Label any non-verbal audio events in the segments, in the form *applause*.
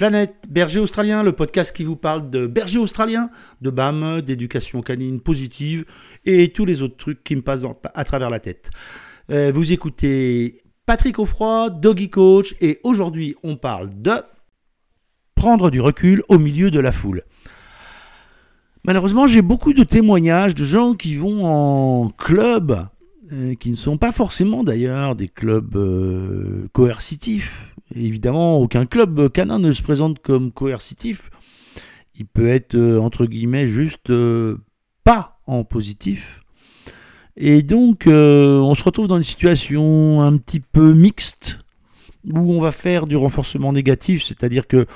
Planète Berger Australien, le podcast qui vous parle de berger australien, de BAM, d'éducation canine positive et tous les autres trucs qui me passent à travers la tête. Euh, vous écoutez Patrick Offroy, Doggy Coach, et aujourd'hui on parle de prendre du recul au milieu de la foule. Malheureusement, j'ai beaucoup de témoignages de gens qui vont en club, euh, qui ne sont pas forcément d'ailleurs des clubs euh, coercitifs, évidemment, aucun club canin ne se présente comme coercitif. Il peut être, euh, entre guillemets, juste euh, pas en positif. Et donc, euh, on se retrouve dans une situation un petit peu mixte, où on va faire du renforcement négatif, c'est-à-dire que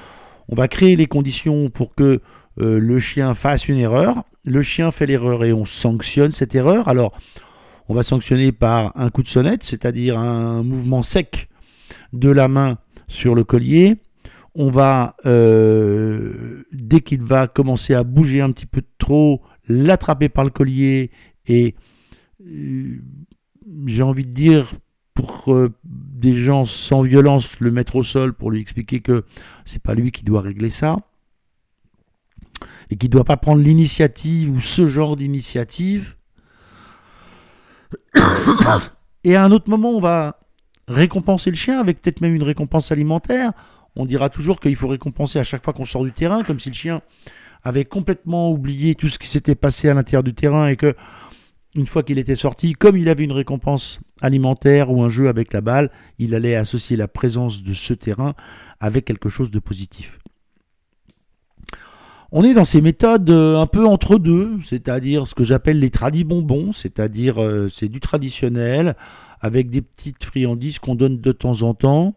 on va créer les conditions pour que le chien fasse une erreur. Le chien fait l'erreur et on sanctionne cette erreur. Alors, on va sanctionner par un coup de sonnette, c'est-à-dire un mouvement sec de la main sur le collier. On va, euh, dès qu'il va commencer à bouger un petit peu trop, l'attraper par le collier et euh, j'ai envie de dire pour euh, des gens sans violence le mettre au sol pour lui expliquer que c'est pas lui qui doit régler ça et qui doit pas prendre l'initiative ou ce genre d'initiative. *coughs* et à un autre moment, on va récompenser le chien avec peut-être même une récompense alimentaire. On dira toujours qu'il faut récompenser à chaque fois qu'on sort du terrain, comme si le chien avait complètement oublié tout ce qui s'était passé à l'intérieur du terrain et que une fois qu'il était sorti, comme il avait une récompense alimentaire ou un jeu avec la balle, il allait associer la présence de ce terrain avec quelque chose de positif. On est dans ces méthodes euh, un peu entre deux, c'est-à-dire ce que j'appelle les tradis bonbons, c'est-à-dire euh, c'est du traditionnel avec des petites friandises qu'on donne de temps en temps.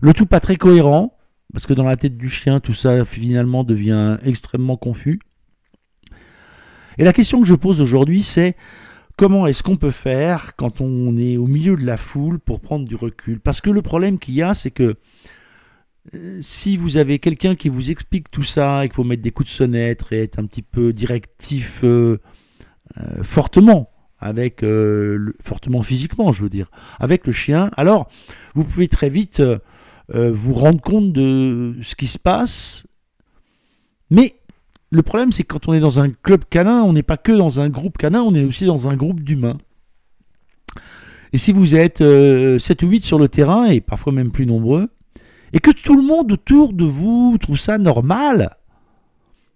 Le tout pas très cohérent, parce que dans la tête du chien, tout ça finalement devient extrêmement confus. Et la question que je pose aujourd'hui, c'est comment est-ce qu'on peut faire quand on est au milieu de la foule pour prendre du recul? Parce que le problème qu'il y a, c'est que si vous avez quelqu'un qui vous explique tout ça et qu'il faut mettre des coups de sonnette et être un petit peu directif euh, euh, fortement, avec euh, fortement physiquement, je veux dire, avec le chien, alors vous pouvez très vite vous rendre compte de ce qui se passe. Mais le problème, c'est que quand on est dans un club canin, on n'est pas que dans un groupe canin, on est aussi dans un groupe d'humains. Et si vous êtes 7 ou 8 sur le terrain, et parfois même plus nombreux, et que tout le monde autour de vous trouve ça normal,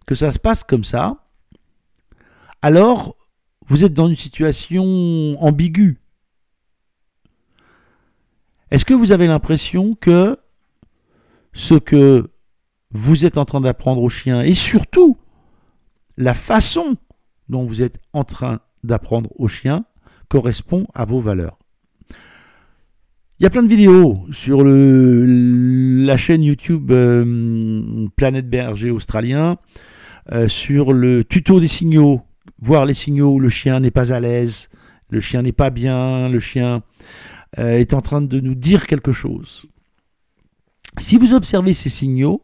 que ça se passe comme ça, alors vous êtes dans une situation ambiguë. Est-ce que vous avez l'impression que ce que vous êtes en train d'apprendre au chien, et surtout la façon dont vous êtes en train d'apprendre au chien, correspond à vos valeurs? Il y a plein de vidéos sur la chaîne YouTube euh, Planète Berger Australien euh, sur le tuto des signaux voir les signaux où le chien n'est pas à l'aise, le chien n'est pas bien, le chien euh, est en train de nous dire quelque chose. Si vous observez ces signaux,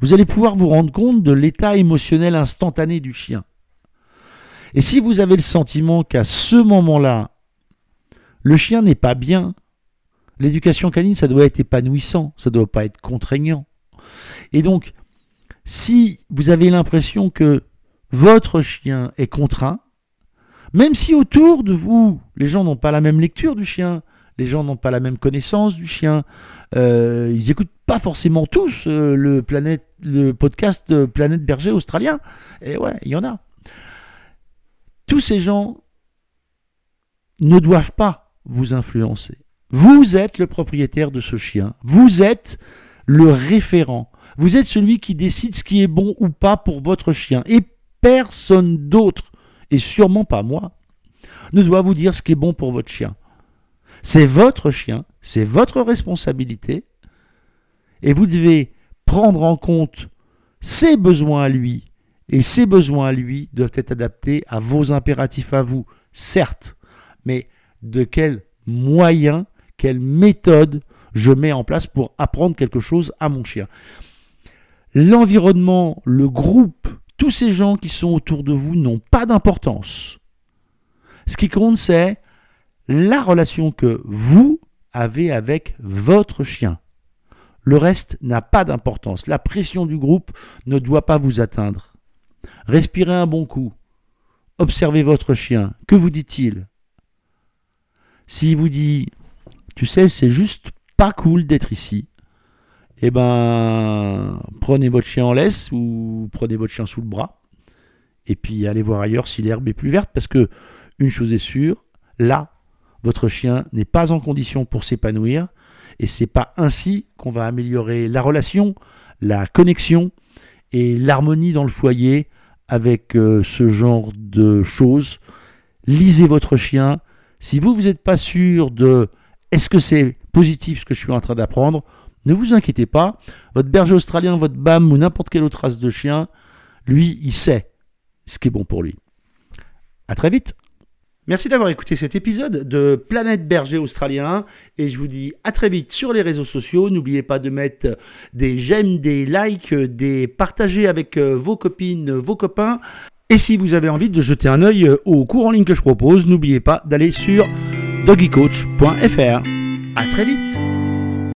vous allez pouvoir vous rendre compte de l'état émotionnel instantané du chien. Et si vous avez le sentiment qu'à ce moment-là, le chien n'est pas bien, l'éducation canine, ça doit être épanouissant, ça ne doit pas être contraignant. Et donc, si vous avez l'impression que votre chien est contraint, même si autour de vous, les gens n'ont pas la même lecture du chien, les gens n'ont pas la même connaissance du chien, euh, ils n'écoutent pas forcément tous euh, le, podcast euh, Planète Berger australien. Et ouais, il y en a. Tous ces gens ne doivent pas vous influencer. Vous êtes le propriétaire de ce chien. Vous êtes le référent. Vous êtes celui qui décide ce qui est bon ou pas pour votre chien. Et personne d'autre, et sûrement pas moi, ne doit vous dire ce qui est bon pour votre chien. C'est votre chien, c'est votre responsabilité, et vous devez prendre en compte ses besoins à lui, et ses besoins à lui doivent être adaptés à vos impératifs à vous, certes, mais de quels moyens, quelle méthode je mets en place pour apprendre quelque chose à mon chien. L'environnement, le groupe tous ces gens qui sont autour de vous n'ont pas d'importance. Ce qui compte, c'est la relation que vous avez avec votre chien. Le reste n'a pas d'importance. La pression du groupe ne doit pas vous atteindre. Respirez un bon coup. Observez votre chien. Que vous dit-il? S'il vous dit, tu sais, c'est juste pas cool d'être ici, eh ben, prenez votre chien en laisse ou prenez votre chien sous le bras et puis allez voir ailleurs si l'herbe est plus verte parce que une chose est sûre, là, votre chien n'est pas en condition pour s'épanouir et c'est pas ainsi qu'on va améliorer la relation, la connexion et l'harmonie dans le foyer avec euh, ce genre de choses. Lisez votre chien. Si vous, vous n'êtes pas sûr de est-ce que c'est positif ce que je suis en train d'apprendre, ne vous inquiétez pas. Votre berger australien, votre BAM ou n'importe quelle autre race de chien, lui, il sait ce qui est bon pour lui. À très vite. Merci d'avoir écouté cet épisode de Planète Berger Australien et je vous dis à très vite sur les réseaux sociaux. N'oubliez pas de mettre des j'aime, des likes, des partager avec euh, vos copines, vos copains. Et si vous avez envie de jeter un œil au cours en ligne que je propose, n'oubliez pas d'aller sur doggycoach.fr. À très vite.